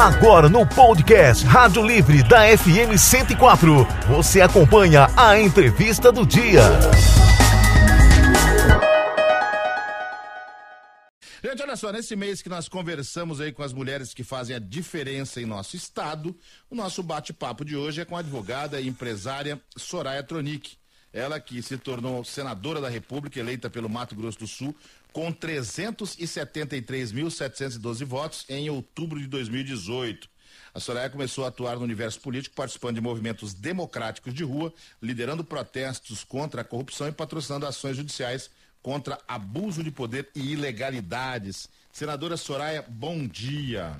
Agora no podcast Rádio Livre da FM 104, você acompanha a entrevista do dia. Gente, olha só, nesse mês que nós conversamos aí com as mulheres que fazem a diferença em nosso estado, o nosso bate-papo de hoje é com a advogada e empresária Soraya Tronic. Ela que se tornou senadora da República, eleita pelo Mato Grosso do Sul, com 373.712 votos em outubro de 2018. A Soraya começou a atuar no universo político, participando de movimentos democráticos de rua, liderando protestos contra a corrupção e patrocinando ações judiciais contra abuso de poder e ilegalidades. Senadora Soraya, bom dia.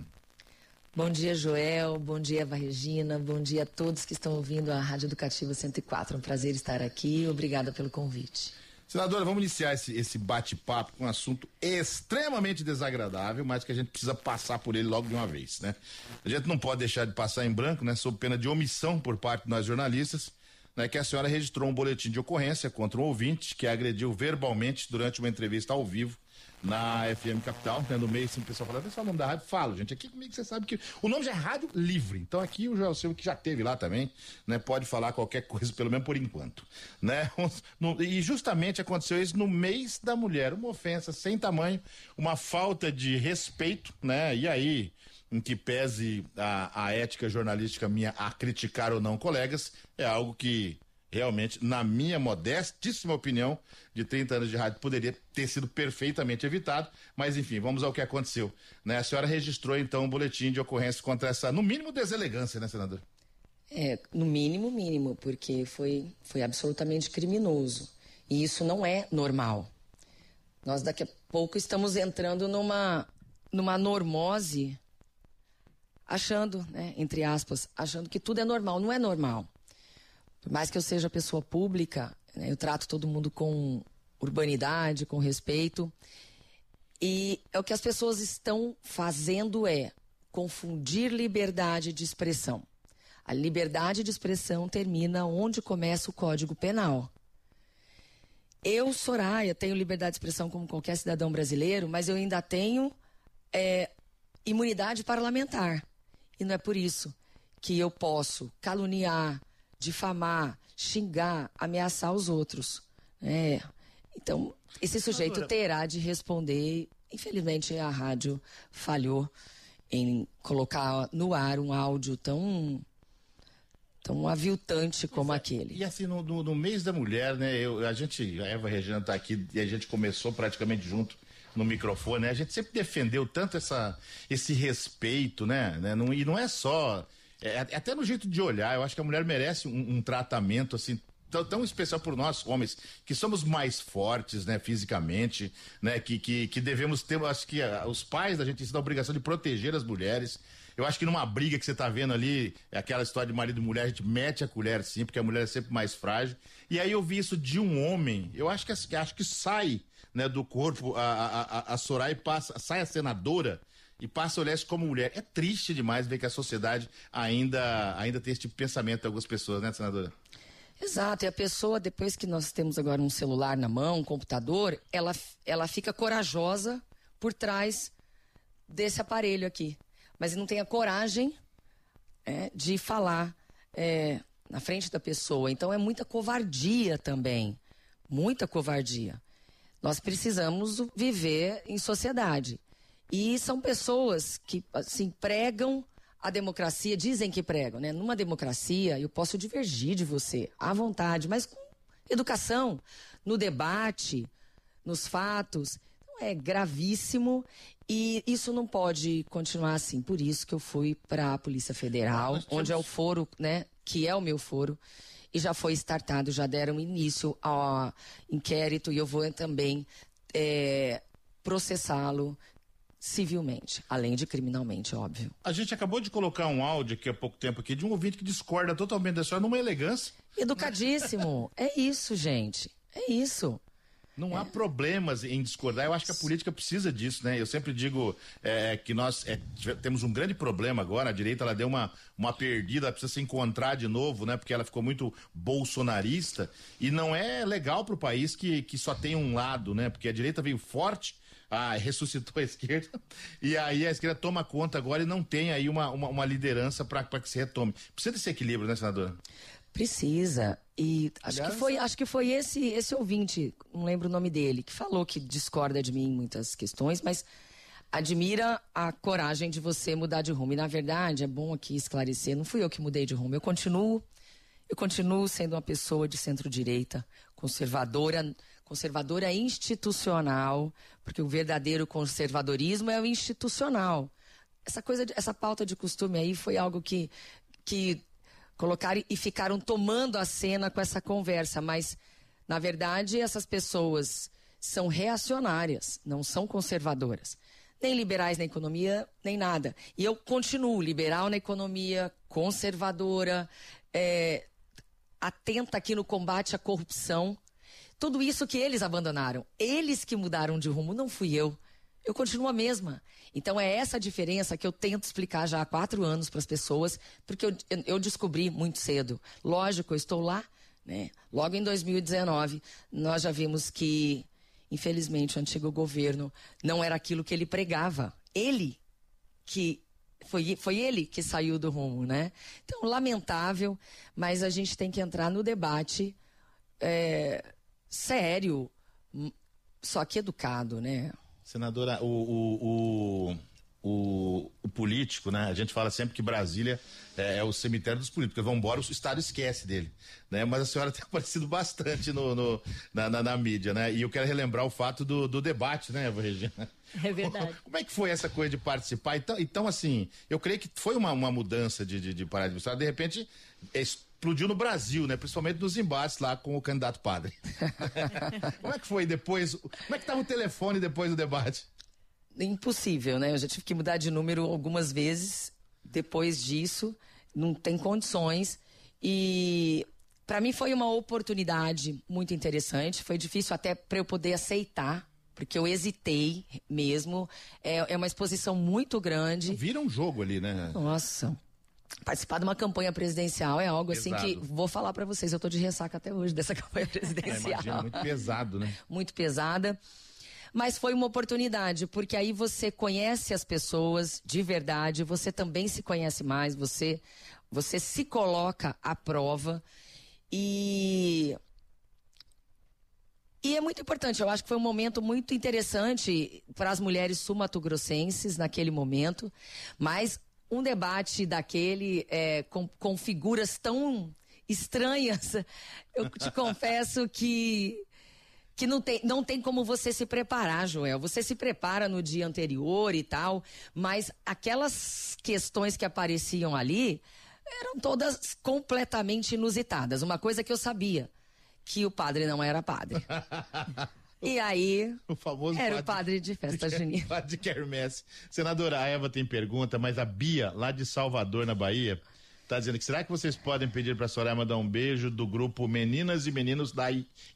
Bom dia, Joel. Bom dia, Eva Regina. Bom dia a todos que estão ouvindo a Rádio Educativa 104. É um prazer estar aqui. Obrigada pelo convite. Senadora, vamos iniciar esse, esse bate-papo com um assunto extremamente desagradável, mas que a gente precisa passar por ele logo de uma vez, né? A gente não pode deixar de passar em branco, né? Sob pena de omissão por parte de nós jornalistas, né? Que a senhora registrou um boletim de ocorrência contra um ouvinte que agrediu verbalmente durante uma entrevista ao vivo na FM Capital, né, no meio, assim, o pessoal fala, pessoal, o nome da rádio, falo, gente, aqui comigo você sabe que o nome já é Rádio Livre, então aqui o Joel Silva, que já teve lá também, né, pode falar qualquer coisa, pelo menos por enquanto, né, e justamente aconteceu isso no mês da mulher, uma ofensa sem tamanho, uma falta de respeito, né, e aí, em que pese a, a ética jornalística minha a criticar ou não colegas, é algo que realmente, na minha modestíssima opinião, de 30 anos de rádio, poderia ter sido perfeitamente evitado, mas enfim, vamos ao que aconteceu. Né? A senhora registrou então um boletim de ocorrência contra essa, no mínimo, deselegância, né, senador? É, no mínimo, mínimo, porque foi, foi absolutamente criminoso. E isso não é normal. Nós daqui a pouco estamos entrando numa, numa normose, achando, né, entre aspas, achando que tudo é normal. Não é normal. Por mais que eu seja pessoa pública, né, eu trato todo mundo com urbanidade, com respeito. E é o que as pessoas estão fazendo é confundir liberdade de expressão. A liberdade de expressão termina onde começa o Código Penal. Eu, Soraya, tenho liberdade de expressão como qualquer cidadão brasileiro, mas eu ainda tenho é, imunidade parlamentar. E não é por isso que eu posso caluniar, difamar, xingar, ameaçar os outros. É. Então, esse sujeito terá de responder. Infelizmente, a rádio falhou em colocar no ar um áudio tão tão aviltante como é, aquele. E assim, no, no, no, mês da mulher, né? Eu, a gente, a Eva Regina está aqui e a gente começou praticamente junto no microfone, né? A gente sempre defendeu tanto essa, esse respeito, né? né? Não, e não é só é, até no jeito de olhar, eu acho que a mulher merece um, um tratamento assim tão, tão, especial por nós, homens, que somos mais fortes, né, fisicamente, né, que, que, que devemos ter, acho que uh, os pais da gente têm a obrigação de proteger as mulheres. Eu acho que numa briga que você tá vendo ali, é aquela história de marido e mulher, a gente mete a colher sim, porque a mulher é sempre mais frágil. E aí eu vi isso de um homem, eu acho que acho que sai, né, do corpo a, a, a, a Soraya passa, sai a senadora e passa a olhar isso como mulher. É triste demais ver que a sociedade ainda, ainda tem esse tipo de pensamento de algumas pessoas, né, senadora? Exato, e a pessoa, depois que nós temos agora um celular na mão, um computador, ela, ela fica corajosa por trás desse aparelho aqui. Mas não tem a coragem é, de falar é, na frente da pessoa. Então é muita covardia também. Muita covardia. Nós precisamos viver em sociedade. E são pessoas que, assim, pregam a democracia, dizem que pregam, né? Numa democracia, eu posso divergir de você, à vontade, mas com educação, no debate, nos fatos. Então, é gravíssimo e isso não pode continuar assim. Por isso que eu fui para a Polícia Federal, ah, onde é o foro, né? Que é o meu foro. E já foi startado, já deram início ao inquérito e eu vou também é, processá-lo civilmente, além de criminalmente, óbvio. A gente acabou de colocar um áudio aqui há pouco tempo aqui de um ouvinte que discorda totalmente da senhora numa elegância. Educadíssimo. é isso, gente. É isso. Não é. há problemas em discordar. Eu acho que a política precisa disso, né? Eu sempre digo é, que nós é, temos um grande problema agora. A direita ela deu uma, uma perdida, ela precisa se encontrar de novo, né? Porque ela ficou muito bolsonarista. E não é legal para o país que, que só tem um lado, né? Porque a direita veio forte ah, ressuscitou a esquerda, e aí a esquerda toma conta agora e não tem aí uma, uma, uma liderança para que se retome. Precisa desse equilíbrio, né, senadora? Precisa. E acho que foi, acho que foi esse, esse ouvinte, não lembro o nome dele, que falou que discorda de mim em muitas questões, mas admira a coragem de você mudar de rumo. E na verdade, é bom aqui esclarecer, não fui eu que mudei de rumo, eu continuo eu continuo sendo uma pessoa de centro-direita, conservadora, conservadora institucional, porque o verdadeiro conservadorismo é o institucional. Essa coisa, essa pauta de costume aí foi algo que, que colocaram e ficaram tomando a cena com essa conversa, mas na verdade essas pessoas são reacionárias, não são conservadoras. Nem liberais na economia, nem nada. E eu continuo liberal na economia, conservadora, é, atenta aqui no combate à corrupção. Tudo isso que eles abandonaram. Eles que mudaram de rumo, não fui eu. Eu continuo a mesma. Então é essa diferença que eu tento explicar já há quatro anos para as pessoas, porque eu, eu, descobri muito cedo. Lógico, eu estou lá, né? Logo em 2019, nós já vimos que, infelizmente, o antigo governo não era aquilo que ele pregava. Ele que foi, foi ele que saiu do rumo, né? Então, lamentável, mas a gente tem que entrar no debate é, sério, só que educado, né? Senadora, o, o, o, o, o político, né? A gente fala sempre que Brasília é, é o cemitério dos políticos, vão embora, o Estado esquece dele, né? Mas a senhora tem aparecido bastante no, no na, na, na, mídia, né? E eu quero relembrar o fato do, do debate, né, Regina? É verdade. Como é que foi essa coisa de participar? Então, então assim, eu creio que foi uma, uma mudança de, de, de paradigma. De repente, explodiu no Brasil, né? Principalmente nos embates lá com o candidato padre. como é que foi depois? Como é que estava o telefone depois do debate? impossível, né? Eu já tive que mudar de número algumas vezes depois disso, não tem condições. E para mim foi uma oportunidade muito interessante. Foi difícil até para eu poder aceitar, porque eu hesitei mesmo. É, é uma exposição muito grande. Vira um jogo ali, né? Nossa. Participar de uma campanha presidencial é algo pesado. assim que vou falar para vocês, eu tô de ressaca até hoje dessa campanha presidencial. É, imagina, muito pesado, né? muito pesada. Mas foi uma oportunidade, porque aí você conhece as pessoas de verdade, você também se conhece mais, você, você se coloca à prova. E e é muito importante, eu acho que foi um momento muito interessante para as mulheres sumatogrossenses naquele momento, mas um debate daquele é, com, com figuras tão estranhas, eu te confesso que que não tem, não tem como você se preparar, Joel. Você se prepara no dia anterior e tal, mas aquelas questões que apareciam ali eram todas completamente inusitadas. Uma coisa que eu sabia, que o padre não era padre. E aí, o famoso era padre, o padre de festa de, junina. Padre de quermesse. Senadora, a Eva tem pergunta, mas a Bia, lá de Salvador, na Bahia, tá dizendo que será que vocês podem pedir para a Soraya mandar um beijo do grupo Meninas e Meninos da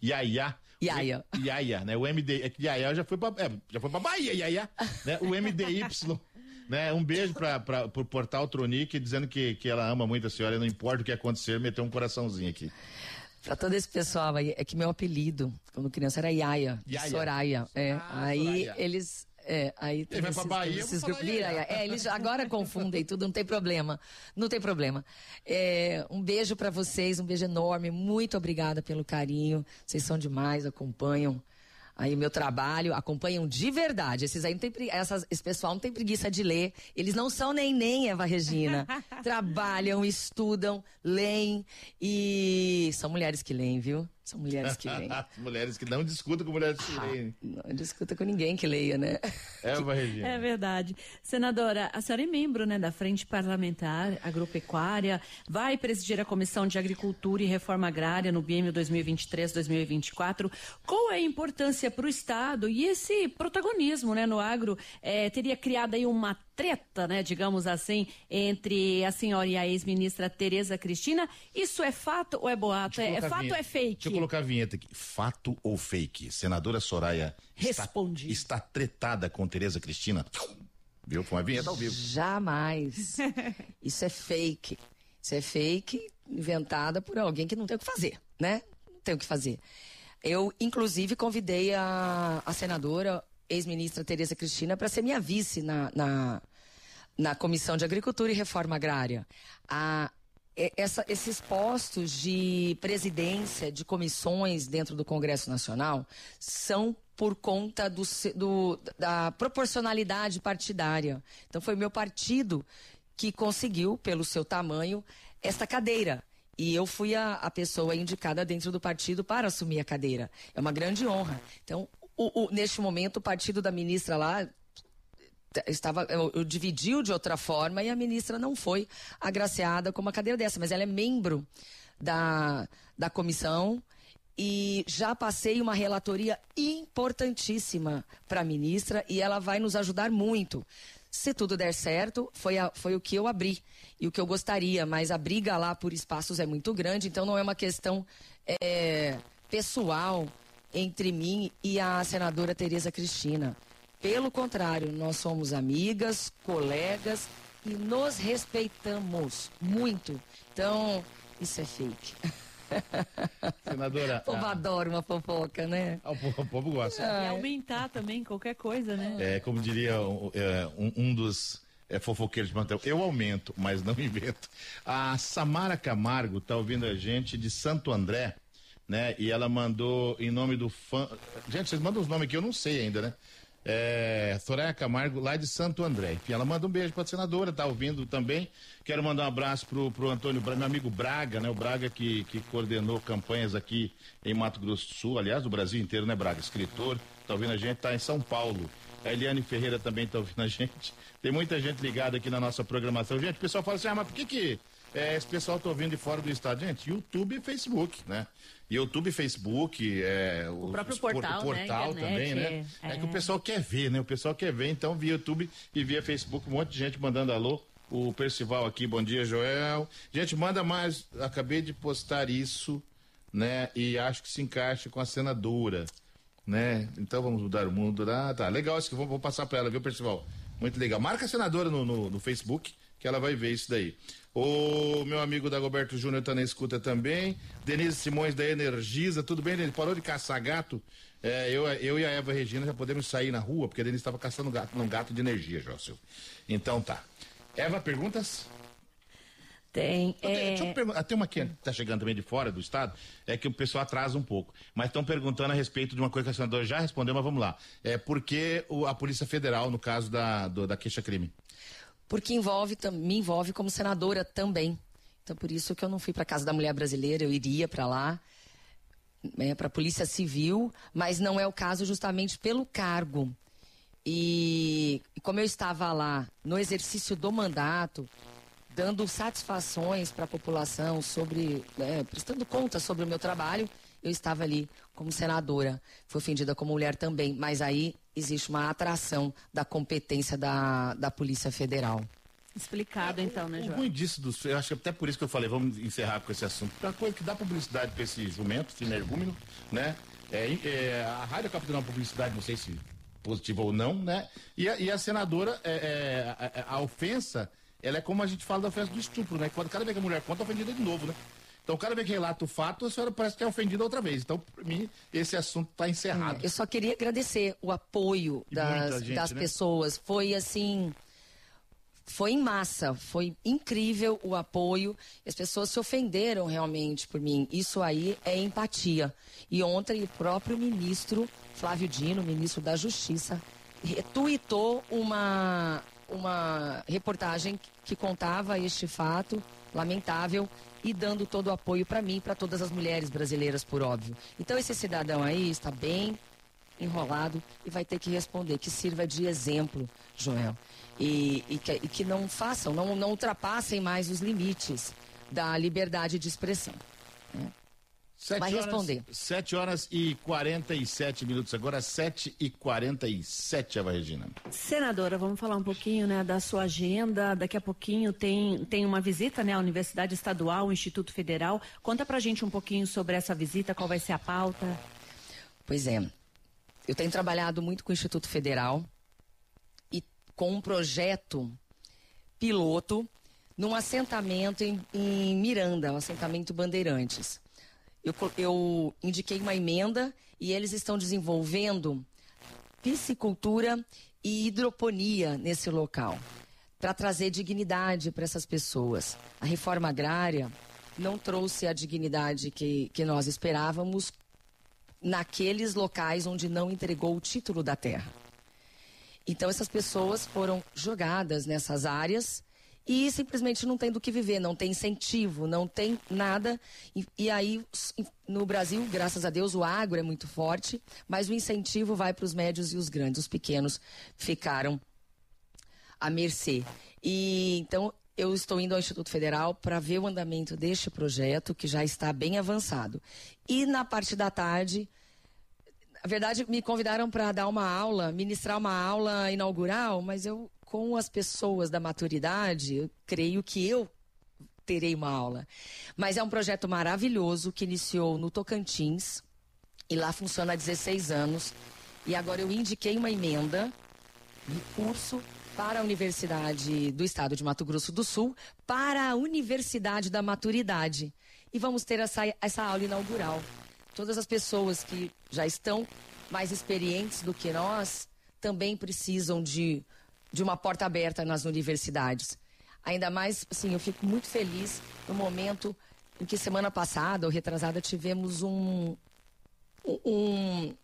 Iaiá Iaia. Iaia, né? O MD, é que Iaia já foi pra, é, já foi pra Bahia, Iaia, né? O MDY, né? Um beijo pra, pra, pro Portal Tronic, dizendo que, que ela ama muito a senhora, não importa o que acontecer, meteu um coraçãozinho aqui. Pra todo esse pessoal aí, é que meu apelido, quando criança, era Iaia, Iaia. Soraya. É, ah, aí Soraya. eles é, aí tem Ele esses, Bahia, esses grupos. É, eles agora confundem tudo, não tem problema. Não tem problema. É, um beijo para vocês, um beijo enorme. Muito obrigada pelo carinho. Vocês são demais, acompanham aí o meu trabalho, acompanham de verdade. Esses aí não tem essas, esse pessoal não tem preguiça de ler. Eles não são nem nem Eva Regina. Trabalham, estudam, leem e são mulheres que leem, viu? São mulheres que leem. mulheres que não discutem com mulheres que ah, leem. Não discuta com ninguém que leia, né? É, Regina. É verdade. Senadora, a senhora é membro né, da Frente Parlamentar Agropecuária, vai presidir a Comissão de Agricultura e Reforma Agrária no biênio 2023-2024. Qual é a importância para o Estado e esse protagonismo né, no agro? É, teria criado aí uma treta, né, digamos assim, entre a senhora e a ex-ministra Tereza Cristina. Isso é fato ou é boato? É, é fato ou é fake? Deixa eu colocar a vinheta aqui. Fato ou fake? Senadora Soraya Respondi. Está, está tretada com Tereza Cristina? Viu? Foi uma vinheta ao vivo. Jamais. Isso é fake. Isso é fake inventada por alguém que não tem o que fazer, né? Não tem o que fazer. Eu, inclusive, convidei a, a senadora ex-ministra Tereza Cristina para ser minha vice na, na, na Comissão de Agricultura e Reforma Agrária. A, essa, esses postos de presidência de comissões dentro do Congresso Nacional são por conta do, do, da proporcionalidade partidária. Então, foi meu partido que conseguiu, pelo seu tamanho, esta cadeira. E eu fui a, a pessoa indicada dentro do partido para assumir a cadeira. É uma grande honra. Então, o, o, neste momento, o partido da ministra lá estava eu, eu dividiu de outra forma e a ministra não foi agraciada com uma cadeira dessa, mas ela é membro da, da comissão e já passei uma relatoria importantíssima para a ministra e ela vai nos ajudar muito. Se tudo der certo, foi, a, foi o que eu abri e o que eu gostaria, mas a briga lá por espaços é muito grande, então não é uma questão é, pessoal entre mim e a senadora Tereza Cristina. Pelo contrário, nós somos amigas, colegas e nos respeitamos muito. Então, isso é fake. Senadora. O povo a... adora uma fofoca, né? Ah, o, povo, o povo gosta. E aumentar também qualquer coisa, né? É, como diria é, um, um dos é, fofoqueiros de Mantel, eu aumento, mas não invento. A Samara Camargo está ouvindo a gente de Santo André, né? E ela mandou em nome do fã. Gente, vocês mandam os nomes que eu não sei ainda, né? é, Soraya Camargo, lá de Santo André. Enfim, ela manda um beijo para a senadora, tá ouvindo também. Quero mandar um abraço pro, pro Antônio, meu amigo Braga, né? O Braga que, que coordenou campanhas aqui em Mato Grosso do Sul, aliás, do Brasil inteiro, né, Braga? Escritor, tá ouvindo a gente, tá em São Paulo. A Eliane Ferreira também tá ouvindo a gente. Tem muita gente ligada aqui na nossa programação. Gente, o pessoal fala assim, ah, mas por que que é, esse pessoal tá ouvindo de fora do estado? Gente, YouTube e Facebook, né? YouTube, Facebook, é, o, próprio portal, o portal né? também, né? É. é. que o pessoal quer ver, né? O pessoal quer ver, então via YouTube e via Facebook, um monte de gente mandando alô. O Percival aqui, bom dia, Joel. Gente, manda mais. Acabei de postar isso, né? E acho que se encaixa com a senadora, né? Então vamos mudar o mundo. Ah, tá. Legal isso que vou, vou passar para ela, viu, Percival? Muito legal. Marca a senadora no, no, no Facebook, que ela vai ver isso daí. O meu amigo Dagoberto Júnior está na escuta também. Denise Simões da Energisa, tudo bem, Denise? Parou de caçar gato? É, eu, eu e a Eva Regina já podemos sair na rua, porque a Denise estava caçando gato num gato de energia, Jócio. Então tá. Eva, perguntas? Tem. É... Deixa eu perguntar. Tem uma que está chegando também de fora do estado, é que o pessoal atrasa um pouco. Mas estão perguntando a respeito de uma coisa que a senadora já respondeu, mas vamos lá. É por que o, a Polícia Federal, no caso da, do, da queixa-crime? Porque envolve, me envolve como senadora também. Então, por isso que eu não fui para a Casa da Mulher Brasileira, eu iria para lá, né, para a Polícia Civil, mas não é o caso justamente pelo cargo. E, como eu estava lá no exercício do mandato, dando satisfações para a população sobre, né, prestando conta sobre o meu trabalho, eu estava ali como senadora. Fui ofendida como mulher também, mas aí existe uma atração da competência da, da Polícia Federal. Explicado é, então, né, João? O ruim disso, dos, eu acho que até por isso que eu falei, vamos encerrar com esse assunto. Porque uma coisa que dá publicidade para esse jumento, esse energúmeno, né? É, é, a rádio acaba tendo uma publicidade, não sei se positiva ou não, né? E a, e a senadora, é, é a, a, ofensa, ela é como a gente fala da ofensa do estupro, né? Quando cada vez que a mulher conta, é ofendida de novo, né? Então, cada vez que relata o fato, a senhora parece que é ofendida outra vez. Então, para mim, esse assunto está encerrado. Eu só queria agradecer o apoio das, gente, das né? pessoas. Foi assim. Foi em massa, foi incrível o apoio. As pessoas se ofenderam realmente por mim. Isso aí é empatia. E ontem o próprio ministro Flávio Dino, ministro da Justiça, retuitou uma, uma reportagem que contava este fato lamentável e dando todo o apoio para mim, para todas as mulheres brasileiras, por óbvio. Então esse cidadão aí está bem enrolado e vai ter que responder, que sirva de exemplo, Joel. E, e, que, e que, não façam, não, não ultrapassem mais os limites da liberdade de expressão. Né? Sete Vai horas, responder. 7 horas e 47 minutos, agora 7 e 47, Eva Regina. Senadora, vamos falar um pouquinho né, da sua agenda. Daqui a pouquinho tem, tem uma visita né, à Universidade Estadual, Instituto Federal. Conta pra gente um pouquinho sobre essa visita, qual vai ser a pauta. Pois é. Eu tenho trabalhado muito com o Instituto Federal e com um projeto piloto num assentamento em, em Miranda, um assentamento Bandeirantes eu, eu indiquei uma emenda e eles estão desenvolvendo piscicultura e hidroponia nesse local, para trazer dignidade para essas pessoas. A reforma agrária não trouxe a dignidade que, que nós esperávamos naqueles locais onde não entregou o título da terra. Então, essas pessoas foram jogadas nessas áreas e simplesmente não tem do que viver, não tem incentivo, não tem nada. E, e, aí, no Brasil, graças a Deus, o agro é muito forte, mas o incentivo vai para os médios e os grandes. Os pequenos ficaram à mercê. E então eu estou indo ao Instituto Federal para ver o andamento deste projeto, que já está bem avançado. E na parte da tarde, na verdade, me convidaram para dar uma aula, ministrar uma aula inaugural, mas eu com as pessoas da maturidade, eu creio que eu terei uma aula. Mas é um projeto maravilhoso que iniciou no Tocantins e lá funciona há 16 anos. E agora eu indiquei uma emenda de curso para a Universidade do Estado de Mato Grosso do Sul, para a Universidade da Maturidade. E vamos ter essa, essa aula inaugural. Todas as pessoas que já estão mais experientes do que nós também precisam de de uma porta aberta nas universidades. Ainda mais, assim, eu fico muito feliz no momento em que semana passada ou retrasada tivemos um, um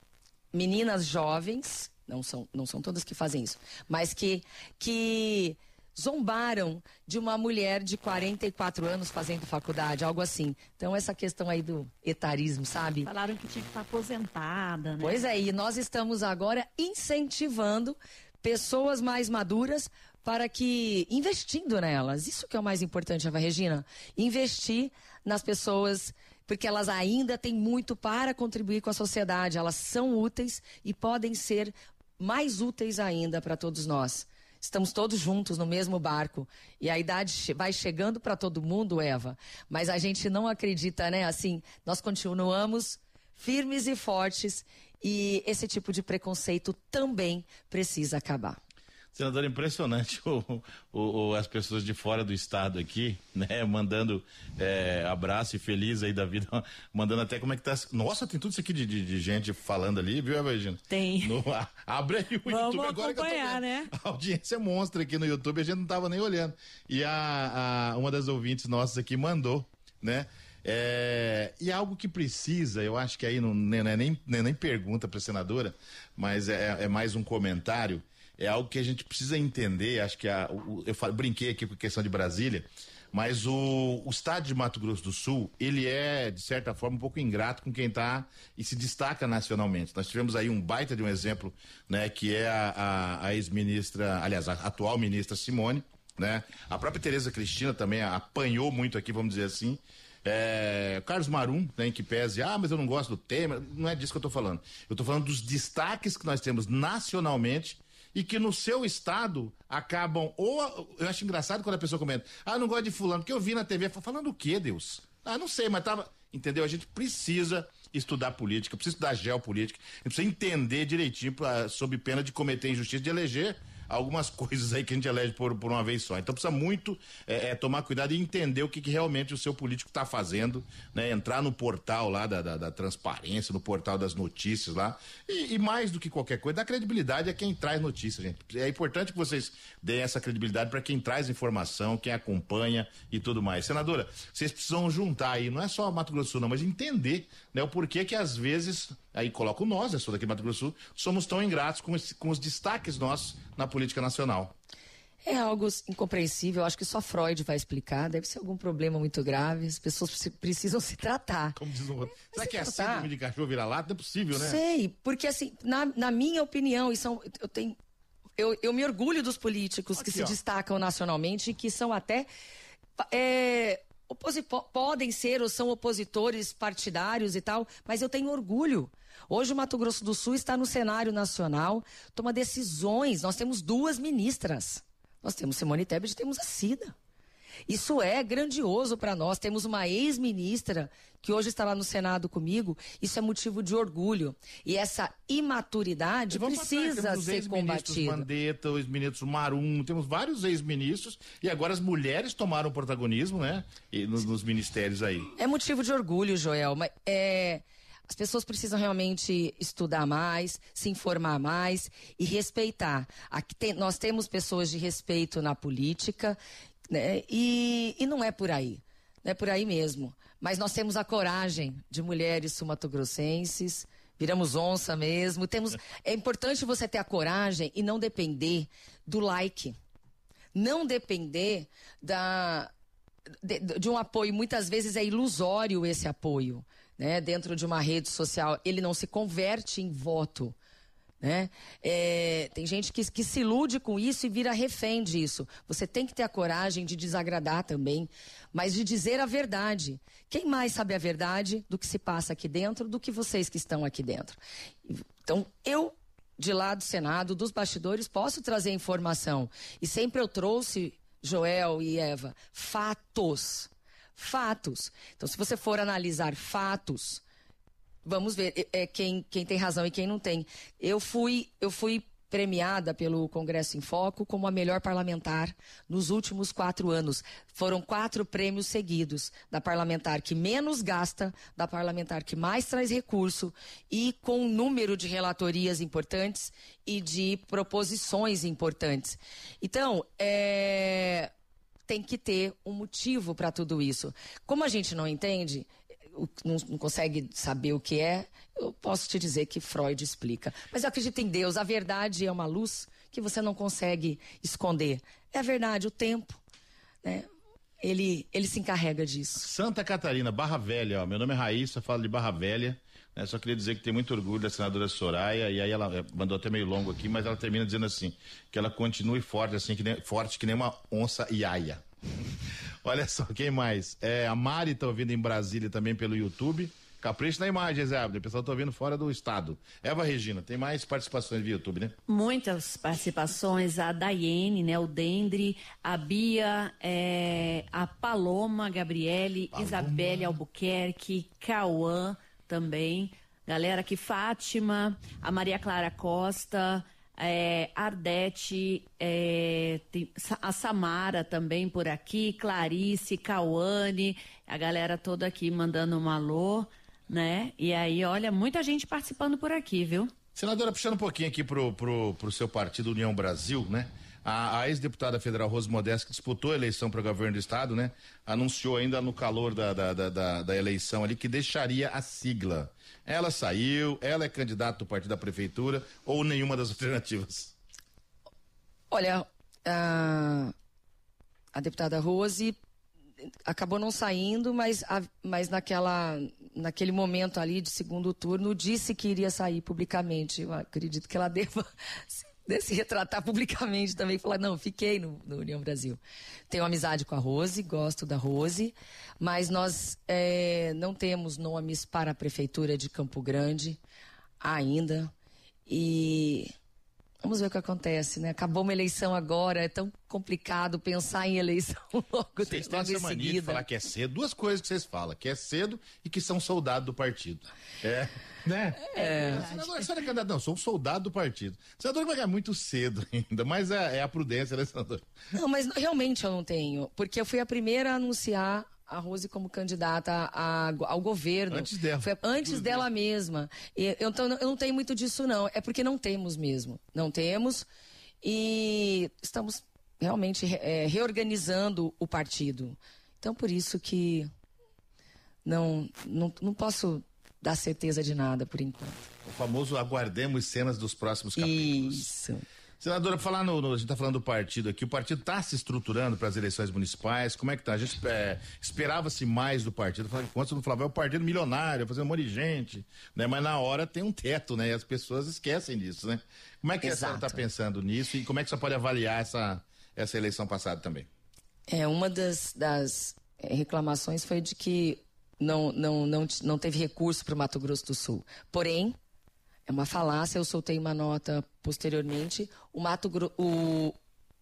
meninas jovens, não são, não são todas que fazem isso, mas que, que zombaram de uma mulher de 44 anos fazendo faculdade, algo assim. Então, essa questão aí do etarismo, sabe? Falaram que tinha que estar aposentada, né? Pois é, e nós estamos agora incentivando pessoas mais maduras para que investindo nelas, isso que é o mais importante, Eva Regina, investir nas pessoas porque elas ainda têm muito para contribuir com a sociedade, elas são úteis e podem ser mais úteis ainda para todos nós. Estamos todos juntos no mesmo barco e a idade vai chegando para todo mundo, Eva, mas a gente não acredita, né? Assim, nós continuamos firmes e fortes e esse tipo de preconceito também precisa acabar. Senador, impressionante o, o, o, as pessoas de fora do estado aqui, né? Mandando é, abraço e feliz aí da vida, mandando até como é que tá. Nossa, tem tudo isso aqui de, de, de gente falando ali, viu, Regina? Tem. No, abre aí o Vamos YouTube agora que eu tô vendo. né? A audiência é monstra aqui no YouTube, a gente não tava nem olhando. E a, a uma das ouvintes nossas aqui mandou, né? É, e algo que precisa, eu acho que aí não, não é nem, nem, nem pergunta para a senadora, mas é, é, mais um comentário. É algo que a gente precisa entender. Acho que a, o, eu falo, brinquei aqui com a questão de Brasília, mas o, o estado de Mato Grosso do Sul, ele é, de certa forma, um pouco ingrato com quem está e se destaca nacionalmente. Nós tivemos aí um baita de um exemplo, né, que é a, a, a ex-ministra, aliás, a atual ministra Simone, né? A própria Tereza Cristina também apanhou muito aqui, vamos dizer assim. É, Carlos Marum, né, que pese, ah, mas eu não gosto do tema, não é disso que eu estou falando. Eu estou falando dos destaques que nós temos nacionalmente e que no seu estado acabam. Ou eu acho engraçado quando a pessoa comenta, ah, não gosto de fulano, porque eu vi na TV, falando o quê, Deus? Ah, não sei, mas tava. Entendeu? A gente precisa estudar política, precisa estudar geopolítica, precisa entender direitinho, pra, sob pena de cometer injustiça, de eleger algumas coisas aí que a gente elege por, por uma vez só. Então precisa muito é, é, tomar cuidado e entender o que, que realmente o seu político está fazendo, né? Entrar no portal lá da, da, da, transparência, no portal das notícias lá. E, e, mais do que qualquer coisa, dar credibilidade a quem traz notícias, gente. É importante que vocês deem essa credibilidade para quem traz informação, quem acompanha e tudo mais. Senadora, vocês precisam juntar aí, não é só Mato Grosso não, mas entender né, o porquê que às vezes, aí coloco nós, eu sou daqui do Mato Grosso do Sul, somos tão ingratos com, esse, com os destaques nossos na política nacional. É algo incompreensível, acho que só Freud vai explicar. Deve ser algum problema muito grave, as pessoas precisam se tratar. Como diz o outro. Será que é síndrome de cachorro vira-lata? Não é possível, né? Sei, porque assim, na, na minha opinião, e são, eu tenho. Eu, eu me orgulho dos políticos Aqui, que se ó. destacam nacionalmente e que são até. É, podem ser ou são opositores partidários e tal, mas eu tenho orgulho. Hoje o Mato Grosso do Sul está no cenário nacional, toma decisões. Nós temos duas ministras. Nós temos Simone Tebet e temos a Cida. Isso é grandioso para nós. Temos uma ex-ministra que hoje está lá no Senado comigo. Isso é motivo de orgulho. E essa imaturidade precisa ser combatida. Mandetta, o ex-ministro Marum, temos vários ex-ministros e agora as mulheres tomaram protagonismo, né? E nos, nos, ministérios aí. É motivo de orgulho, Joel. Mas é as pessoas precisam realmente estudar mais, se informar mais e respeitar. Aqui tem, nós temos pessoas de respeito na política né? e, e não é por aí. Não é por aí mesmo. Mas nós temos a coragem de mulheres sumatogrossenses, viramos onça mesmo. Temos, é importante você ter a coragem e não depender do like. Não depender da, de, de, um apoio. Muitas vezes é ilusório esse apoio. Né? Dentro de uma rede social, ele não se converte em voto. Né? É, tem gente que, que se ilude com isso e vira refém disso. Você tem que ter a coragem de desagradar também, mas de dizer a verdade. Quem mais sabe a verdade do que se passa aqui dentro do que vocês que estão aqui dentro? Então, eu, de lá do Senado, dos bastidores, posso trazer informação. E sempre eu trouxe, Joel e Eva, fatos. Fatos. Então, se você for analisar fatos vamos ver é, é, quem, quem tem razão e quem não tem. Eu fui, eu fui premiada pelo Congresso em Foco como a melhor parlamentar nos últimos quatro anos. Foram quatro prêmios seguidos da parlamentar que menos gasta, da parlamentar que mais traz recurso e com um número de relatorias importantes e de proposições importantes. Então, é, tem que ter um motivo para tudo isso. Como a gente não entende, não, não, consegue saber o que é, eu posso te dizer que Freud explica. Mas eu acredito em Deus. A verdade é uma luz que você não consegue esconder. É a verdade, o tempo. Né? Ele, ele se encarrega disso. Santa Catarina, Barra Velha. Ó. Meu nome é Raíssa, falo de Barra Velha. Né? Só queria dizer que tem muito orgulho da senadora Soraya. E aí ela eh, mandou até meio longo aqui, mas ela termina dizendo assim: que ela continue forte, assim, que nem, forte que nem uma onça iaia. Olha só, quem mais? É, a Mari tá ouvindo em Brasília também pelo YouTube. Capricho na imagem, Zé O pessoal tá ouvindo fora do estado. Eva Regina, tem mais participações via YouTube, né? Muitas participações. A Daiane, né? O Dendri, a Bia, é, a Paloma, Gabriele, Paloma. Isabelle Albuquerque, Cauã também. Galera aqui, Fátima, a Maria Clara Costa, é, Ardete, é, a Samara também por aqui, Clarice, Cauane, a galera toda aqui mandando um alô, né? E aí, olha, muita gente participando por aqui, viu? Senadora, puxando um pouquinho aqui pro, pro, pro seu partido União Brasil, né? A, a ex-deputada federal Rose Modesto, que disputou a eleição para governo do estado, né? Anunciou ainda no calor da, da, da, da, da eleição ali que deixaria a sigla. Ela saiu, ela é candidata do partido da prefeitura ou nenhuma das alternativas? Olha, a, a deputada Rose acabou não saindo, mas, a, mas naquela, naquele momento ali de segundo turno disse que iria sair publicamente. Eu acredito que ela deva se retratar publicamente também, falar, não, fiquei no, no, União Brasil. Tenho amizade com a Rose, gosto da Rose, mas nós é, não temos nomes para a Prefeitura de Campo Grande ainda. E Vamos ver o que acontece, né? Acabou uma eleição agora, é tão complicado pensar em eleição logo, vocês têm essa mania seguida. de falar que é cedo, duas coisas que vocês falam, que é cedo e que são soldado do partido. É, né? É. Senador, senhora é candidato, não, sou um soldado do partido. Senador vai ganhar muito cedo ainda, mas é, é a prudência, né, senador? Não, mas realmente eu não tenho, porque eu fui a primeira a anunciar a Rose como candidata a, a, ao governo. Antes dela. Foi antes dela mesma. E, eu, então, eu não tenho muito disso, não. É porque não temos mesmo. Não temos. E estamos realmente é, reorganizando o partido. Então, por isso que não, não, não posso dar certeza de nada por enquanto. O famoso aguardemos cenas dos próximos capítulos. Isso. Senadora, falar no, no, a gente está falando do partido aqui, o partido está se estruturando para as eleições municipais, como é que tá? A gente é, esperava-se mais do partido, enquanto você não falava, é o partido milionário, fazer um monte de gente, né? Mas na hora tem um teto, né? E as pessoas esquecem disso, né? Como é que Exato. a senhora está pensando nisso e como é que você pode avaliar essa, essa eleição passada também? É, uma das, das é, reclamações foi de que não, não, não, não teve recurso para o Mato Grosso do Sul. Porém, é uma falácia, eu soltei uma nota posteriormente. O Mato Gro... o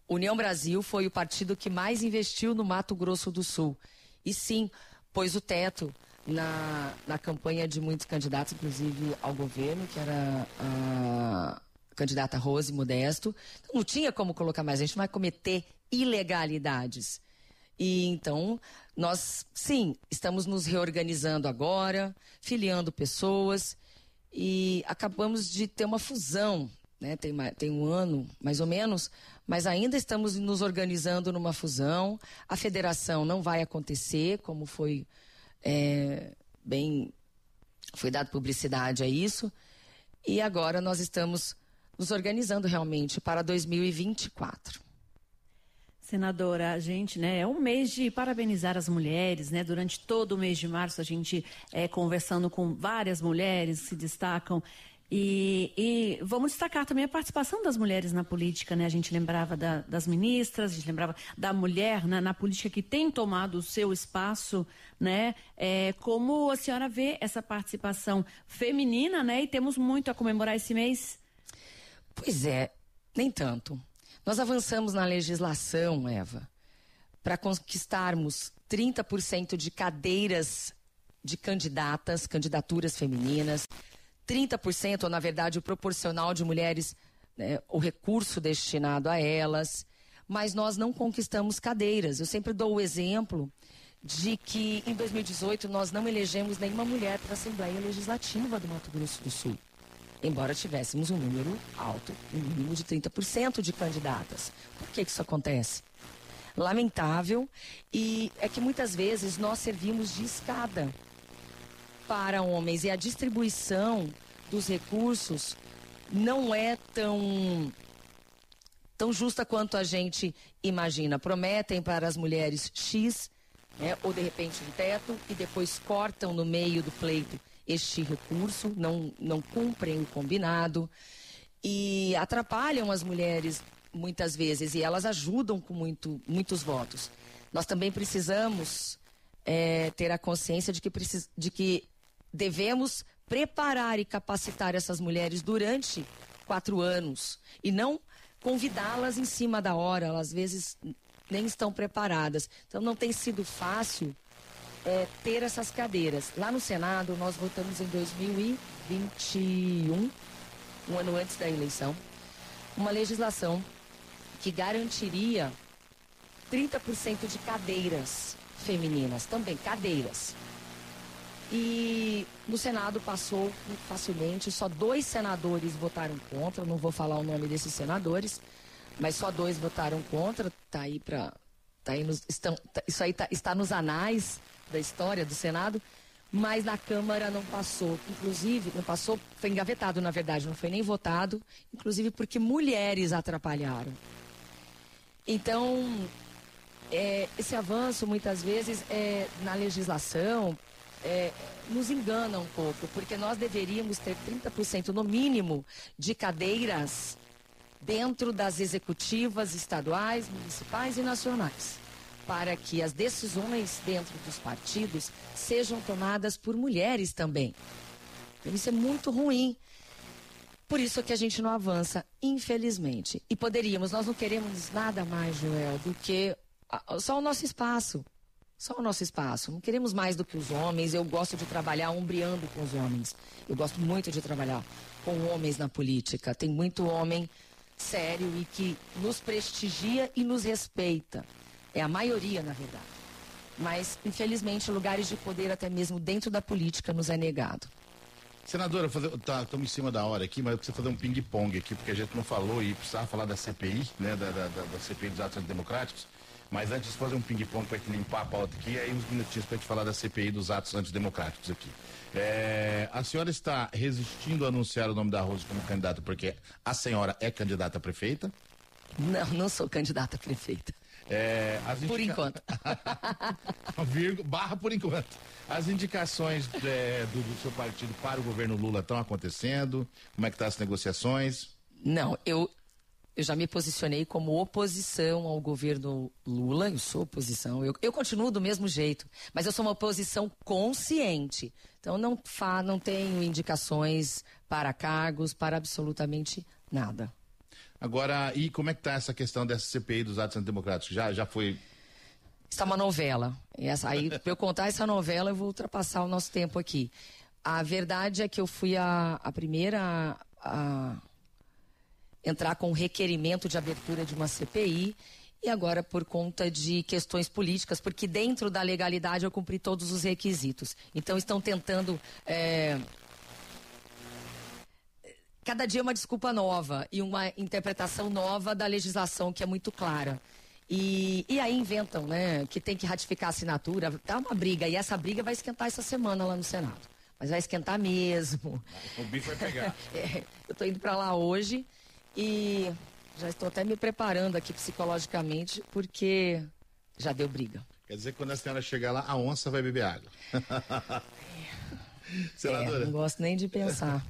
União Brasil foi o partido que mais investiu no Mato Grosso do Sul. E sim, pôs o teto na, na campanha de muitos candidatos, inclusive ao governo, que era a candidata Rose Modesto. Então, não tinha como colocar mais, a gente não vai cometer ilegalidades. E então, nós, sim, estamos nos reorganizando agora, filiando pessoas e acabamos de ter uma fusão, né? Tem, tem um ano, mais ou menos, mas ainda estamos nos organizando numa fusão. A federação não vai acontecer, como foi é, bem. Foi dado publicidade a isso. E agora nós estamos nos organizando realmente para 2024. Senadora, a gente, né, é um mês de parabenizar as mulheres, né? Durante todo o mês de março a gente é conversando com várias mulheres que se destacam e, e, vamos destacar também a participação das mulheres na política, né? A gente lembrava da, das ministras, a gente lembrava da mulher né, na política que tem tomado o seu espaço, né? É, como a senhora vê essa participação feminina, né? E temos muito a comemorar esse mês. Pois é, nem tanto. Nós avançamos na legislação, Eva, para conquistarmos 30% de cadeiras de candidatas, candidaturas femininas, 30%, ou na verdade o proporcional de mulheres, né, o recurso destinado a elas, mas nós não conquistamos cadeiras. Eu sempre dou o exemplo de que em 2018 nós não elegemos nenhuma mulher para a Assembleia Legislativa do Mato Grosso do Sul embora tivéssemos um número alto, um mínimo de 30% de candidatas. Por que, isso acontece? Lamentável, e é que muitas vezes nós servimos de escada para homens e a distribuição dos recursos não é tão tão justa quanto a gente imagina. Prometem para as mulheres X, né, ou de repente um teto, e depois cortam no meio do pleito este recurso, não, não cumprem o combinado e atrapalham as mulheres muitas vezes e elas ajudam com muito, muitos votos. Nós também precisamos é, ter a consciência de que, precis, de que devemos preparar e capacitar essas mulheres durante quatro anos e não convidá-las em cima da hora. Elas às vezes nem estão preparadas. Então não tem sido fácil é, ter essas cadeiras. Lá no Senado, nós votamos em 2021, um ano antes da eleição, uma legislação que garantiria 30% de cadeiras femininas, também cadeiras. E no Senado passou facilmente, só dois senadores votaram contra, não vou falar o nome desses senadores, mas só dois votaram contra, tá aí para tá aí nos, estão, tá, isso aí tá, está nos anais da história do Senado, mas na Câmara não passou. Inclusive, não passou, foi engavetado, na verdade, não foi nem votado, inclusive porque mulheres atrapalharam. Então, é, esse avanço, muitas vezes, é, na legislação, é, nos engana um pouco, porque nós deveríamos ter 30% no mínimo de cadeiras dentro das executivas estaduais, municipais e nacionais para que as decisões dentro dos partidos sejam tomadas por mulheres também. Então, isso é muito ruim. Por isso que a gente não avança, infelizmente. E poderíamos, nós não queremos nada mais, Joel, do que só o nosso espaço. Só o nosso espaço. Não queremos mais do que os homens. Eu gosto de trabalhar ombreando com os homens. Eu gosto muito de trabalhar com homens na política. Tem muito homem sério e que nos prestigia e nos respeita. É a maioria, na verdade. Mas, infelizmente, lugares de poder, até mesmo dentro da política, nos é negado. Senadora, estamos tá, em cima da hora aqui, mas eu preciso fazer um ping-pong aqui, porque a gente não falou e precisava falar da CPI, né, da, da, da, CPI dos atos antidemocráticos. Mas antes de fazer um ping-pong para gente limpar a pauta aqui, aí uns minutinhos para a gente falar da CPI dos atos antidemocráticos aqui. É, a senhora está resistindo a anunciar o nome da Rose como candidata porque a senhora é candidata a prefeita? Não, não sou candidata a prefeita. É, indica... Por enquanto. barra por enquanto. As indicações é, do, do, seu partido para o governo Lula estão acontecendo? Como é que estão tá as negociações? Não, eu, eu já me posicionei como oposição ao governo Lula, eu sou oposição, eu, eu continuo do mesmo jeito, mas eu sou uma oposição consciente. Então não, fa, não tenho indicações para cargos, para absolutamente nada. Agora, e como é que está essa questão dessa CPI dos atos antidemocráticos? Já, já foi está uma novela. Essa, aí, para eu contar essa novela, eu vou ultrapassar o nosso tempo aqui. A verdade é que eu fui a, a primeira a, a entrar com o requerimento de abertura de uma CPI e agora por conta de questões políticas, porque dentro da legalidade eu cumpri todos os requisitos. Então estão tentando. É... Cada dia uma desculpa nova e uma interpretação nova da legislação que é muito clara. E, e aí inventam, né, que tem que ratificar a assinatura, dá uma briga, e essa briga vai esquentar essa semana lá no Senado. Mas vai esquentar mesmo. O bicho vai pegar. é, eu estou indo para lá hoje e já estou até me preparando aqui psicologicamente, porque já deu briga. Quer dizer que quando a senhora chegar lá, a onça vai beber água. Senadora? É, não gosto nem de pensar.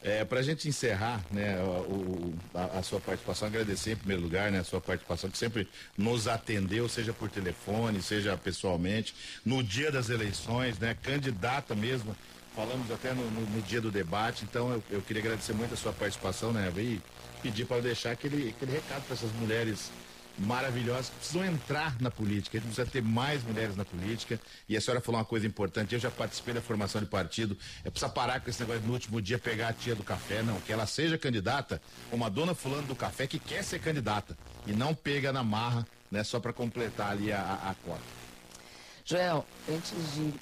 É, para a gente encerrar né, o, a, a, sua participação, agradecer em primeiro lugar né, a sua participação, que sempre nos atendeu, seja por telefone, seja pessoalmente, no dia das eleições, né, candidata mesmo, falamos até no, no, no dia do debate, então eu, eu, queria agradecer muito a sua participação, né, e pedir para deixar aquele, aquele recado para essas mulheres maravilhosas que precisam entrar na política. A gente precisa ter mais mulheres na política. E a senhora falou uma coisa importante. Eu já participei da formação de partido. É precisa parar com esse negócio no último dia pegar a tia do café. Não, que ela seja candidata como a dona fulano do café que quer ser candidata. E não pega na marra, né, só para completar ali a, a, a cota. Joel, antes de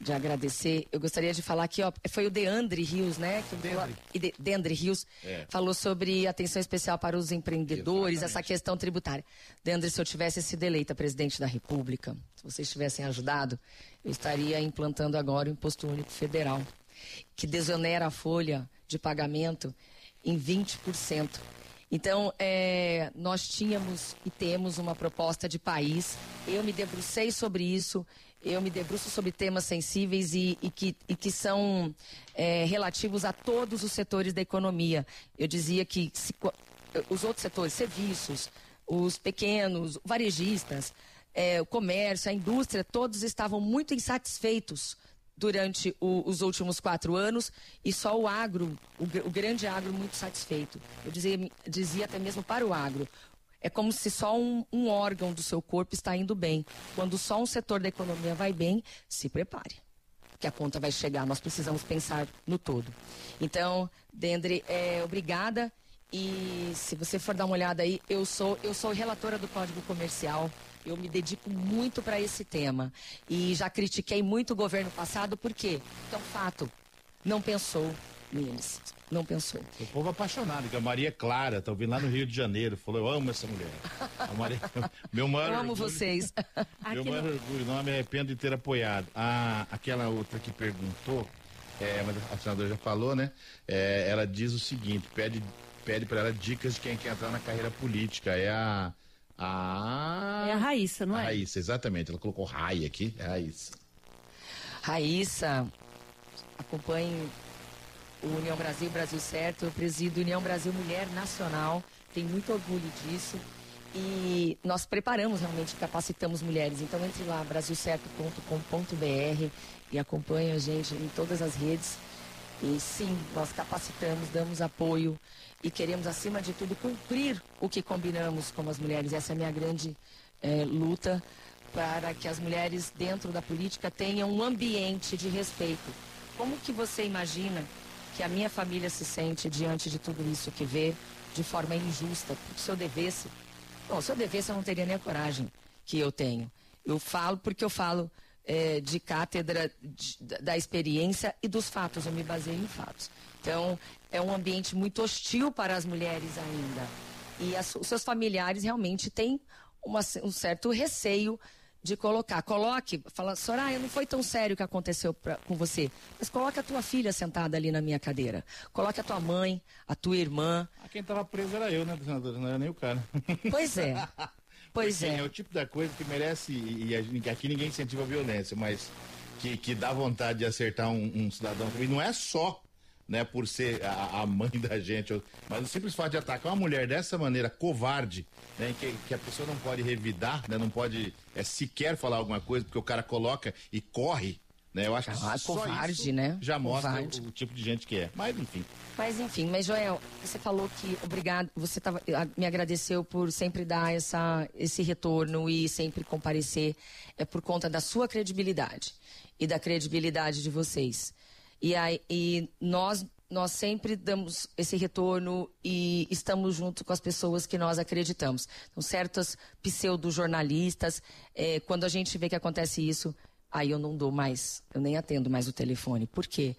de agradecer. Eu gostaria de falar aqui, ó, foi o Deandre Rios, né? Que Deandre. Falou, Deandre Rios é. falou sobre atenção especial para os empreendedores, Exatamente. essa questão tributária. Deandre, se eu tivesse sido eleita presidente da República, se vocês tivessem ajudado, eu estaria implantando agora o Imposto Único Federal, que desonera a folha de pagamento em 20%. Então, é, nós tínhamos e temos uma proposta de país. Eu me debrucei sobre isso eu me debruço sobre temas sensíveis e, e, que, e que, são é, relativos a todos os setores da economia. Eu dizia que se, os outros setores, serviços, os pequenos, varejistas, é, o comércio, a indústria, todos estavam muito insatisfeitos durante o, os últimos quatro anos e só o agro, o, o grande agro, muito satisfeito. Eu dizia, dizia até mesmo para o agro, é como se só um, um, órgão do seu corpo está indo bem. Quando só um setor da economia vai bem, se prepare. Que a conta vai chegar. Nós precisamos pensar no todo. Então, Dendre, é, obrigada. E se você for dar uma olhada aí, eu sou, eu sou relatora do Código Comercial. Eu me dedico muito para esse tema. E já critiquei muito o governo passado? Porque é um fato. Não pensou neles não pensou. O povo apaixonado, que a Maria Clara, tá ouvindo lá no Rio de Janeiro, falou, eu amo essa mulher. A Maria, meu maior eu amo orgulho, vocês. Meu maior no... orgulho, não me arrependo de ter apoiado. Ah, aquela outra que perguntou, é, mas a senadora já falou, né? É, ela diz o seguinte, pede, pede para ela dicas de quem quer entrar na carreira política. É a... A... É a Raíssa, não é? A Raíssa, exatamente. Ela colocou Raia aqui, é a Raíssa. Raíssa, acompanhe o União Brasil, Brasil Certo. Eu presido União Brasil Mulher Nacional. Tenho muito orgulho disso. E nós preparamos realmente, capacitamos mulheres. Então entre lá, brasilcerto.com.br e acompanhe a gente em todas as redes. E sim, nós capacitamos, damos apoio e queremos, acima de tudo, cumprir o que combinamos como as mulheres. Essa é a minha grande é, luta para que as mulheres dentro da política tenham um ambiente de respeito. Como que você imagina que a minha família se sente diante de tudo isso que vê de forma injusta. Se eu devesse, bom, se eu devesse eu não teria nem a coragem que eu tenho. Eu falo porque eu falo é, de cátedra de, da experiência e dos fatos, eu me baseio em fatos. Então, é um ambiente muito hostil para as mulheres ainda. E as, os seus familiares realmente têm uma, um certo receio de colocar. Coloque, fala, Soraya, não foi tão sério o que aconteceu pra, com você, mas coloque a tua filha sentada ali na minha cadeira. Coloque a tua mãe, a tua irmã. Ah, quem estava preso era eu, né, senadora? Não era nem o cara. Pois é. Pois Porque é. É o tipo da coisa que merece, e, e aqui ninguém incentiva a violência, mas que, que dá vontade de acertar um, um cidadão. E não é só né, por ser a, a, mãe da gente, mas o simples fato de atacar uma mulher dessa maneira, covarde, né, que, que a pessoa não pode revidar, né, não pode é, sequer falar alguma coisa, porque o cara coloca e corre, né, eu acho que ah, só covarde, isso né? já mostra o, o, tipo de gente que é. Mas enfim. Mas enfim, mas Joel, você falou que obrigado, você tava, me agradeceu por sempre dar essa, esse retorno e sempre comparecer, é por conta da sua credibilidade e da credibilidade de vocês. E, aí, e nós nós sempre damos esse retorno e estamos junto com as pessoas que nós acreditamos. Então, certos pseudo-jornalistas, é, quando a gente vê que acontece isso, aí eu não dou mais, eu nem atendo mais o telefone. Por quê?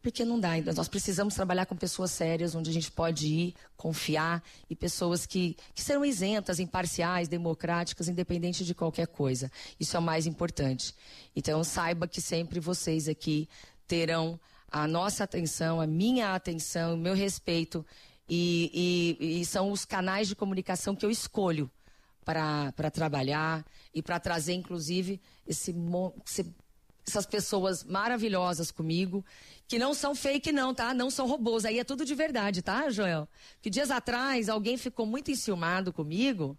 Porque não dá. Nós precisamos trabalhar com pessoas sérias, onde a gente pode ir, confiar, e pessoas que, que serão isentas, imparciais, democráticas, independente de qualquer coisa. Isso é o mais importante. Então, saiba que sempre vocês aqui terão a nossa atenção, a minha atenção, o meu respeito. E, e, e são os canais de comunicação que eu escolho para trabalhar e para trazer, inclusive, esse, esse, essas pessoas maravilhosas comigo, que não são fake, não, tá? Não são robôs. Aí é tudo de verdade, tá, Joel? Que dias atrás alguém ficou muito enciumado comigo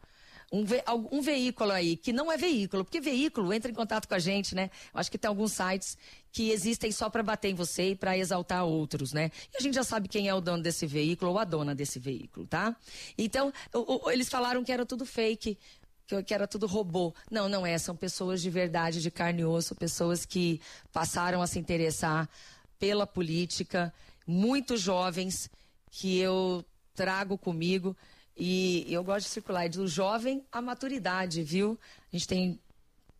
um, ve um veículo aí, que não é veículo, porque veículo entra em contato com a gente, né? Eu acho que tem alguns sites que existem só para bater em você e para exaltar outros, né? E a gente já sabe quem é o dono desse veículo ou a dona desse veículo, tá? Então, o, o, eles falaram que era tudo fake, que, era tudo robô. Não, não é. São pessoas de verdade, de carne e osso, pessoas que passaram a se interessar pela política, muito jovens, que eu trago comigo e eu gosto de circular do jovem à maturidade, viu? A gente tem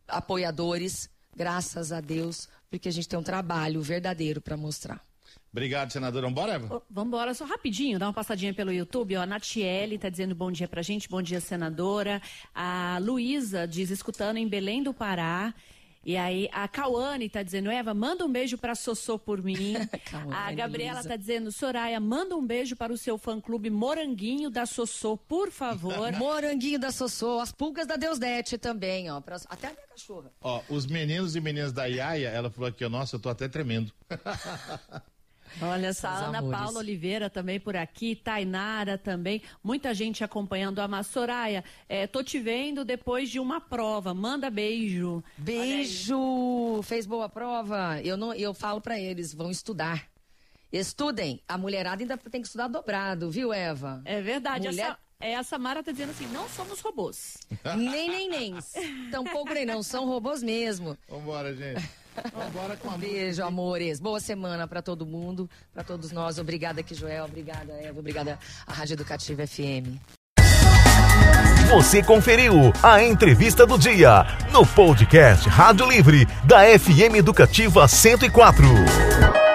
apoiadores, graças a Deus, porque a gente tem um trabalho verdadeiro para mostrar. Obrigado, senadora. Vambora, Eva? Vamos embora, só rapidinho, dá uma passadinha pelo YouTube. Ó, a Natiele está dizendo bom dia pra gente, bom dia, senadora. A Luísa diz, escutando em Belém do Pará. E aí, a Cauane está dizendo, Eva, manda um beijo para Sossô por mim. a Gabriela está dizendo, Soraya, manda um beijo para o seu fã-clube Moranguinho da Sossô, por favor. Moranguinho da Sossô, as pulgas da Deusdete também, ó. Pra... Até a minha cachorra. Ó, os meninos e meninas da Iaia, ela falou aqui, ó, nossa, eu tô até tremendo. Olha só, Ana amores. Paula Oliveira também por aqui, Tainara também, muita gente acompanhando a Soraya, é, tô te vendo depois de uma prova, manda beijo. Beijo! Fez boa prova? Eu, não, eu falo para eles, vão estudar. Estudem. A mulherada ainda tem que estudar dobrado, viu, Eva? É verdade. Mulher... Essa... É, a Samara tá dizendo assim, não somos robôs. nem, nem, nem. Tampouco nem não, são robôs mesmo. Vambora, gente. Vambora com a Beijo, amores. Boa semana para todo mundo, para todos nós. Obrigada aqui, Joel. Obrigada, Eva. Obrigada à Rádio Educativa FM. Você conferiu a entrevista do dia no podcast Rádio Livre da FM Educativa 104.